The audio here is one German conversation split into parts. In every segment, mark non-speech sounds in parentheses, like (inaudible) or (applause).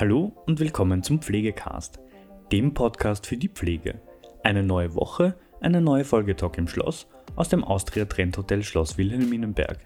Hallo und willkommen zum Pflegecast, dem Podcast für die Pflege. Eine neue Woche, eine neue Folge Talk im Schloss aus dem Austria Trend Hotel Schloss Wilhelminenberg.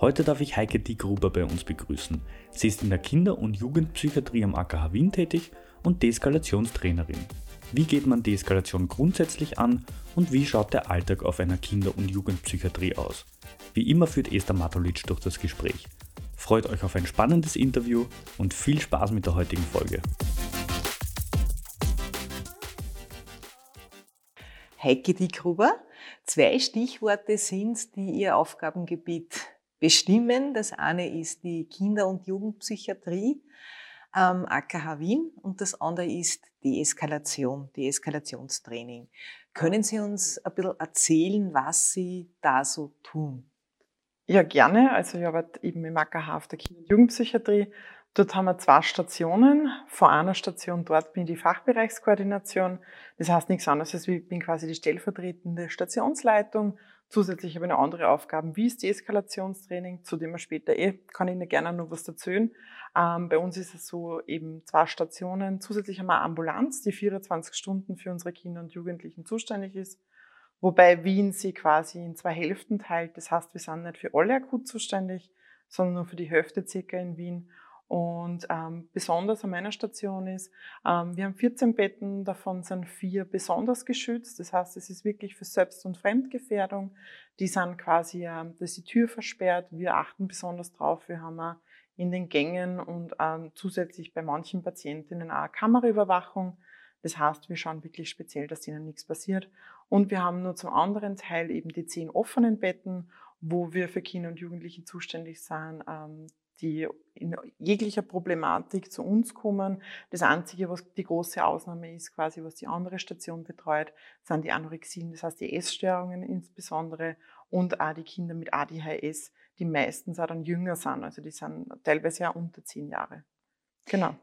Heute darf ich Heike Diegruber bei uns begrüßen. Sie ist in der Kinder- und Jugendpsychiatrie am AKH Wien tätig und Deeskalationstrainerin. Wie geht man Deeskalation grundsätzlich an und wie schaut der Alltag auf einer Kinder- und Jugendpsychiatrie aus? Wie immer führt Esther Matulic durch das Gespräch. Freut euch auf ein spannendes Interview und viel Spaß mit der heutigen Folge. Heike Diekruber, zwei Stichworte sind, die Ihr Aufgabengebiet bestimmen. Das eine ist die Kinder- und Jugendpsychiatrie am AKH Wien und das andere ist Deeskalation, Deeskalationstraining. Können Sie uns ein bisschen erzählen, was Sie da so tun? Ja, gerne. Also ich arbeite eben im AKH auf der Kinder- und Jugendpsychiatrie. Dort haben wir zwei Stationen. Vor einer Station dort bin ich die Fachbereichskoordination. Das heißt nichts anderes als ich bin quasi die stellvertretende Stationsleitung. Zusätzlich habe ich noch andere Aufgaben wie das Deeskalationstraining, zu dem wir später eh, kann ich Ihnen gerne noch was erzählen. Ähm, bei uns ist es so eben zwei Stationen. Zusätzlich haben wir eine Ambulanz, die 24 Stunden für unsere Kinder und Jugendlichen zuständig ist wobei Wien sie quasi in zwei Hälften teilt. Das heißt, wir sind nicht für alle akut zuständig, sondern nur für die Hälfte circa in Wien. Und ähm, besonders an meiner Station ist, ähm, wir haben 14 Betten, davon sind vier besonders geschützt. Das heißt, es ist wirklich für Selbst- und Fremdgefährdung. Die sind quasi, ähm, da ist die Tür versperrt. Wir achten besonders drauf. Wir haben auch in den Gängen und ähm, zusätzlich bei manchen Patientinnen auch Kameraüberwachung. Das heißt, wir schauen wirklich speziell, dass ihnen nichts passiert. Und wir haben nur zum anderen Teil eben die zehn offenen Betten, wo wir für Kinder und Jugendliche zuständig sind, ähm, die in jeglicher Problematik zu uns kommen. Das Einzige, was die große Ausnahme ist, quasi was die andere Station betreut, sind die Anorexien, das heißt die Essstörungen insbesondere und auch die Kinder mit ADHS, die meistens auch dann jünger sind, also die sind teilweise ja unter zehn Jahre. Genau.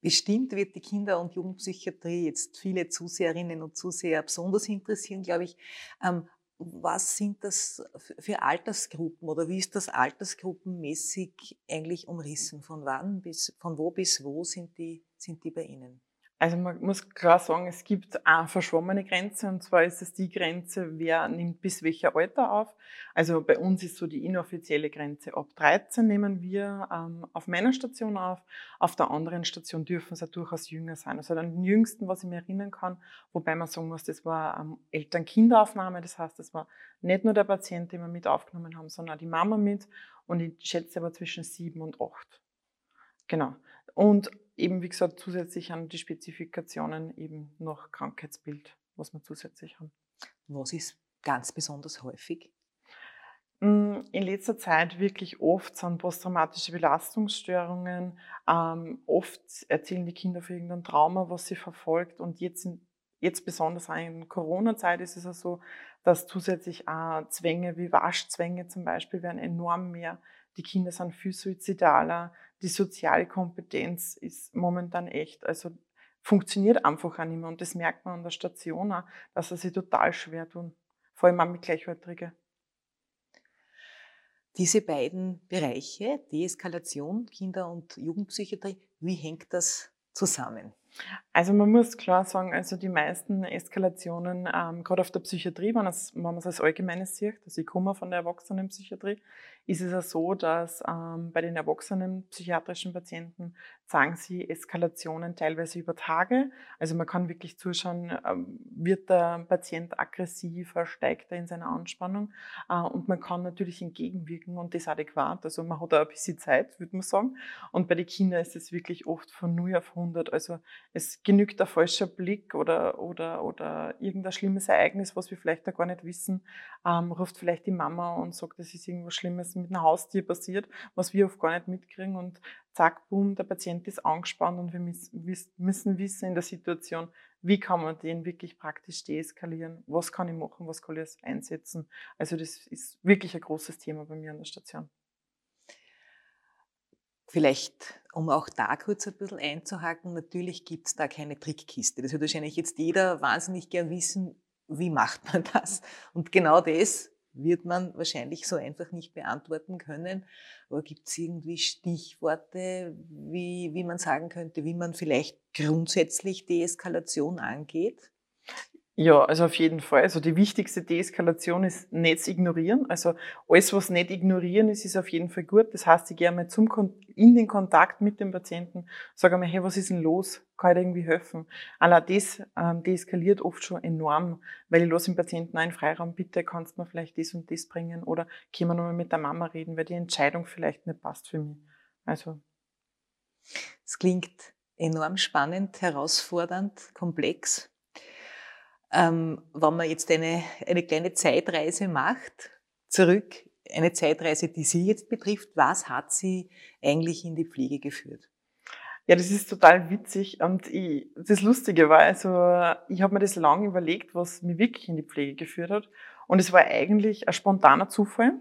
Bestimmt wird die Kinder- und Jugendpsychiatrie jetzt viele Zuseherinnen und Zuseher besonders interessieren, glaube ich. Ähm, was sind das für Altersgruppen oder wie ist das altersgruppenmäßig eigentlich umrissen? Von wann bis, von wo bis wo sind die, sind die bei Ihnen? Also man muss klar sagen, es gibt eine verschwommene Grenze und zwar ist es die Grenze, wer nimmt bis welcher Alter auf. Also bei uns ist so die inoffizielle Grenze ab 13 nehmen wir ähm, auf meiner Station auf. Auf der anderen Station dürfen ja durchaus jünger sein. Also den jüngsten, was ich mir erinnern kann, wobei man sagen muss, das war ähm, Eltern-Kinderaufnahme. Das heißt, das war nicht nur der Patient, den wir mit aufgenommen haben, sondern auch die Mama mit. Und ich schätze aber zwischen sieben und acht. Genau. Und eben, wie gesagt, zusätzlich an die Spezifikationen eben noch Krankheitsbild, was wir zusätzlich haben. Was ist ganz besonders häufig? Hm, in letzter Zeit wirklich oft sind posttraumatische Belastungsstörungen. Ähm, oft erzählen die Kinder von irgendeinem Trauma, was sie verfolgt. Und jetzt, jetzt besonders in Corona-Zeit ist es ja so, dass zusätzlich auch Zwänge wie Waschzwänge zum Beispiel werden enorm mehr. Die Kinder sind viel suizidaler die soziale Kompetenz ist momentan echt, also funktioniert einfach auch nicht mehr. Und das merkt man an der Station auch, dass er sich total schwer tun. Vor allem auch mit Gleichaltrigen. Diese beiden Bereiche, Deeskalation, Kinder- und Jugendpsychiatrie, wie hängt das zusammen? Also man muss klar sagen, also die meisten Eskalationen, ähm, gerade auf der Psychiatrie, wenn, es, wenn man es als Allgemeines sieht, also ich komme von der Erwachsenenpsychiatrie, ist es ja so, dass ähm, bei den erwachsenen psychiatrischen Patienten sagen sie Eskalationen teilweise über Tage. Also man kann wirklich zuschauen, ähm, wird der Patient aggressiver, steigt er in seiner Anspannung äh, und man kann natürlich entgegenwirken und das adäquat. Also man hat auch ein bisschen Zeit, würde man sagen. Und bei den Kindern ist es wirklich oft von 0 auf 100. Also es genügt ein falscher Blick oder, oder, oder irgendein schlimmes Ereignis, was wir vielleicht da gar nicht wissen, ähm, ruft vielleicht die Mama und sagt, es ist irgendwas Schlimmes mit einem Haustier passiert, was wir oft gar nicht mitkriegen und zack, boom, der Patient ist angespannt und wir müssen wissen in der Situation, wie kann man den wirklich praktisch deeskalieren, was kann ich machen, was kann ich einsetzen. Also das ist wirklich ein großes Thema bei mir an der Station. Vielleicht, um auch da kurz ein bisschen einzuhaken, natürlich gibt es da keine Trickkiste. Das wird wahrscheinlich jetzt jeder wahnsinnig gern wissen, wie macht man (laughs) das? Und genau das wird man wahrscheinlich so einfach nicht beantworten können. Aber gibt es irgendwie Stichworte, wie, wie man sagen könnte, wie man vielleicht grundsätzlich Deeskalation angeht? Ja, also auf jeden Fall. Also die wichtigste Deeskalation ist nicht ignorieren. Also alles, was nicht ignorieren ist, ist auf jeden Fall gut. Das heißt, ich gehe einmal zum, in den Kontakt mit dem Patienten, sage einmal, hey, was ist denn los? Kann ich dir irgendwie helfen? Allein das ähm, deeskaliert oft schon enorm, weil ich lasse dem Patienten einen Freiraum, bitte kannst du mir vielleicht das und das bringen oder können wir nochmal mit der Mama reden, weil die Entscheidung vielleicht nicht passt für mich. Also. Es klingt enorm spannend, herausfordernd, komplex ähm, wenn man jetzt eine, eine kleine Zeitreise macht, zurück, eine Zeitreise, die Sie jetzt betrifft, was hat Sie eigentlich in die Pflege geführt? Ja, das ist total witzig und ich, das Lustige war, also ich habe mir das lange überlegt, was mich wirklich in die Pflege geführt hat und es war eigentlich ein spontaner Zufall.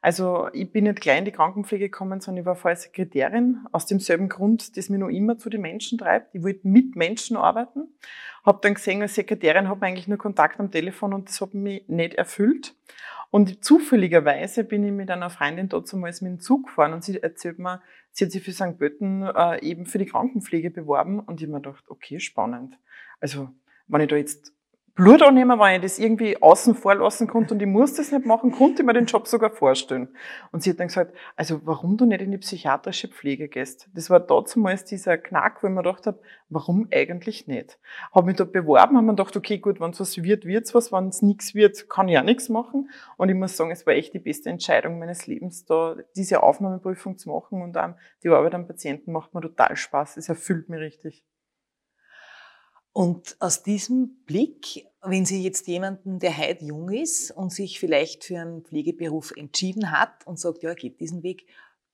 Also ich bin nicht gleich in die Krankenpflege gekommen, sondern ich war vorher Sekretärin, aus demselben Grund, das mich noch immer zu den Menschen treibt. Ich wollte mit Menschen arbeiten. Habe dann gesehen, als Sekretärin habe ich eigentlich nur Kontakt am Telefon und das hat mich nicht erfüllt. Und zufälligerweise bin ich mit einer Freundin dort zumals mit dem Zug gefahren und sie erzählt mir, sie hat sich für St. Pölten äh, eben für die Krankenpflege beworben und ich habe mir gedacht, okay, spannend. Also wenn ich da jetzt Blut annehmen, wenn ich das irgendwie außen vor lassen konnte und ich muss das nicht machen, konnte ich mir den Job sogar vorstellen. Und sie hat dann gesagt, also warum du nicht in die psychiatrische Pflege gehst? Das war damals dieser Knack, wo ich mir gedacht habe, warum eigentlich nicht? Habe mich da beworben, habe mir gedacht, okay, gut, wenn es was wird, wird's was, wenn es nichts wird, kann ich auch nichts machen. Und ich muss sagen, es war echt die beste Entscheidung meines Lebens, da diese Aufnahmeprüfung zu machen und auch die Arbeit am Patienten macht mir total Spaß. Es erfüllt mich richtig. Und aus diesem Blick, wenn Sie jetzt jemanden, der heute jung ist und sich vielleicht für einen Pflegeberuf entschieden hat und sagt, ja, geht diesen Weg,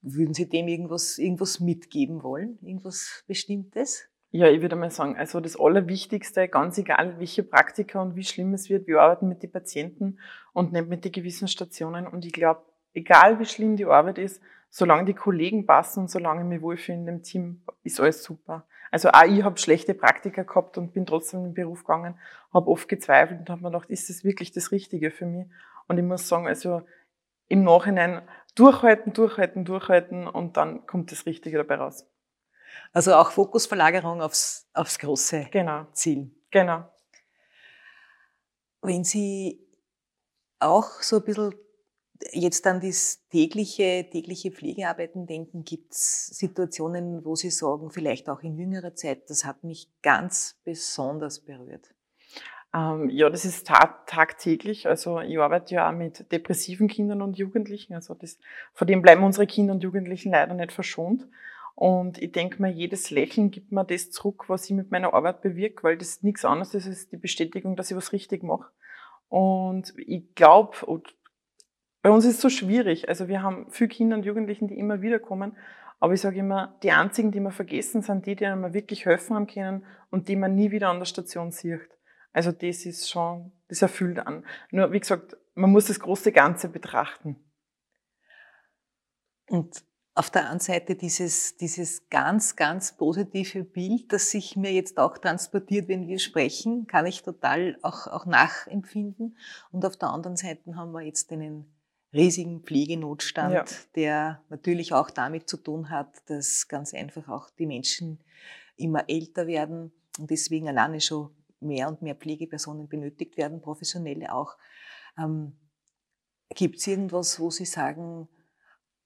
würden Sie dem irgendwas, irgendwas mitgeben wollen? Irgendwas Bestimmtes? Ja, ich würde mal sagen, also das Allerwichtigste, ganz egal welche Praktika und wie schlimm es wird, wir arbeiten mit den Patienten und nicht mit den gewissen Stationen. Und ich glaube, egal wie schlimm die Arbeit ist, solange die Kollegen passen und solange ich mich wohlfühle in dem Team, ist alles super. Also auch ich habe schlechte Praktika gehabt und bin trotzdem in den Beruf gegangen, habe oft gezweifelt und habe mir gedacht, ist das wirklich das Richtige für mich? Und ich muss sagen, also im Nachhinein durchhalten, durchhalten, durchhalten und dann kommt das Richtige dabei raus. Also auch Fokusverlagerung aufs, aufs große genau. Ziel. Genau. Wenn Sie auch so ein bisschen jetzt an das tägliche, tägliche Pflegearbeiten denken, gibt es Situationen, wo Sie sagen, vielleicht auch in jüngerer Zeit, das hat mich ganz besonders berührt? Ähm, ja, das ist tag tagtäglich. Also ich arbeite ja auch mit depressiven Kindern und Jugendlichen. Also das, vor dem bleiben unsere Kinder und Jugendlichen leider nicht verschont. Und ich denke mir, jedes Lächeln gibt mir das zurück, was ich mit meiner Arbeit bewirke, weil das nichts anderes ist als die Bestätigung, dass ich was richtig mache. Und ich glaube, bei uns ist es so schwierig. Also wir haben viele Kinder und Jugendlichen, die immer wieder kommen. Aber ich sage immer, die einzigen, die wir vergessen, sind die, die einem wirklich helfen haben können und die man nie wieder an der Station sieht. Also das ist schon, das erfüllt an. Nur, wie gesagt, man muss das große Ganze betrachten. Und auf der anderen Seite dieses, dieses ganz, ganz positive Bild, das sich mir jetzt auch transportiert, wenn wir sprechen, kann ich total auch, auch nachempfinden. Und auf der anderen Seite haben wir jetzt einen riesigen Pflegenotstand, ja. der natürlich auch damit zu tun hat, dass ganz einfach auch die Menschen immer älter werden und deswegen alleine schon mehr und mehr Pflegepersonen benötigt werden, professionelle auch. Ähm, Gibt es irgendwas, wo Sie sagen,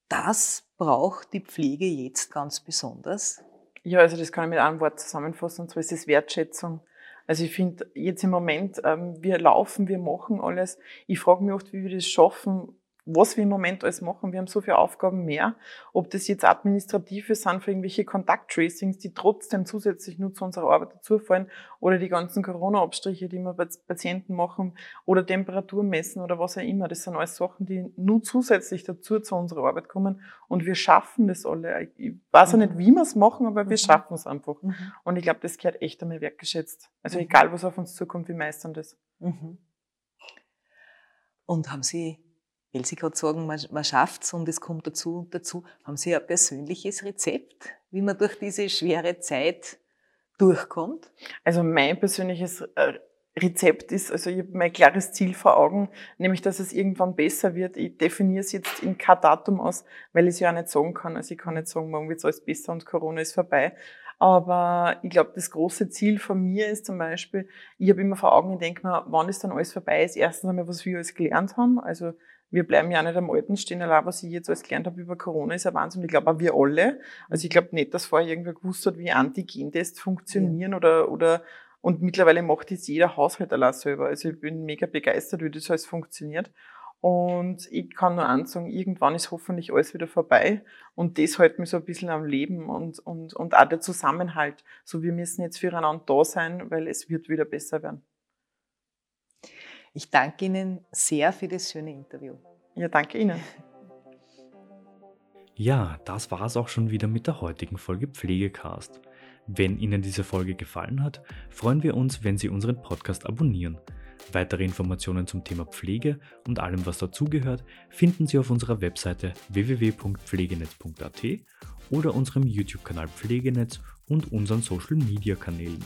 das braucht die Pflege jetzt ganz besonders? Ja, also das kann ich mit einem Wort zusammenfassen, und zwar ist es Wertschätzung. Also ich finde jetzt im Moment, ähm, wir laufen, wir machen alles. Ich frage mich oft, wie wir das schaffen, was wir im Moment alles machen. Wir haben so viele Aufgaben mehr. Ob das jetzt administrative sind für irgendwelche Kontakttracings, die trotzdem zusätzlich nur zu unserer Arbeit dazufallen, oder die ganzen Corona-Abstriche, die wir bei Patienten machen, oder Temperatur messen oder was auch immer. Das sind alles Sachen, die nur zusätzlich dazu zu unserer Arbeit kommen. Und wir schaffen das alle. Ich weiß ja nicht, wie wir es machen, aber wir mhm. schaffen es einfach. Mhm. Und ich glaube, das gehört echt einmal wertgeschätzt. Also mhm. egal, was auf uns zukommt, wir meistern das. Mhm. Und haben Sie weil Sie gerade sagen, man, man schafft es und es kommt dazu und dazu. Haben Sie ein persönliches Rezept, wie man durch diese schwere Zeit durchkommt? Also mein persönliches äh, Rezept ist, also ich habe mein klares Ziel vor Augen, nämlich dass es irgendwann besser wird. Ich definiere es jetzt in kein Datum aus, weil ich es ja auch nicht sagen kann. Also ich kann nicht sagen, morgen wird es alles besser und Corona ist vorbei. Aber ich glaube, das große Ziel von mir ist zum Beispiel, ich habe immer vor Augen, ich denke mir, wann ist dann alles vorbei ist, erstens einmal, was wir alles gelernt haben. Also wir bleiben ja nicht am Alten stehen, allein was ich jetzt alles gelernt habe über Corona, ist ein Wahnsinn. Ich glaube auch wir alle. Also ich glaube nicht, dass vorher irgendwer gewusst hat, wie Antigentests funktionieren ja. oder, oder und mittlerweile macht das jeder Haushalt allein selber. Also ich bin mega begeistert, wie das alles funktioniert. Und ich kann nur ansagen, irgendwann ist hoffentlich alles wieder vorbei. Und das hält mich so ein bisschen am Leben und, und, und auch der Zusammenhalt. So, wir müssen jetzt füreinander da sein, weil es wird wieder besser werden. Ich danke Ihnen sehr für das schöne Interview. Ja, danke Ihnen. (laughs) Ja, das war es auch schon wieder mit der heutigen Folge Pflegecast. Wenn Ihnen diese Folge gefallen hat, freuen wir uns, wenn Sie unseren Podcast abonnieren. Weitere Informationen zum Thema Pflege und allem, was dazugehört, finden Sie auf unserer Webseite www.pflegenetz.at oder unserem YouTube-Kanal Pflegenetz und unseren Social-Media-Kanälen.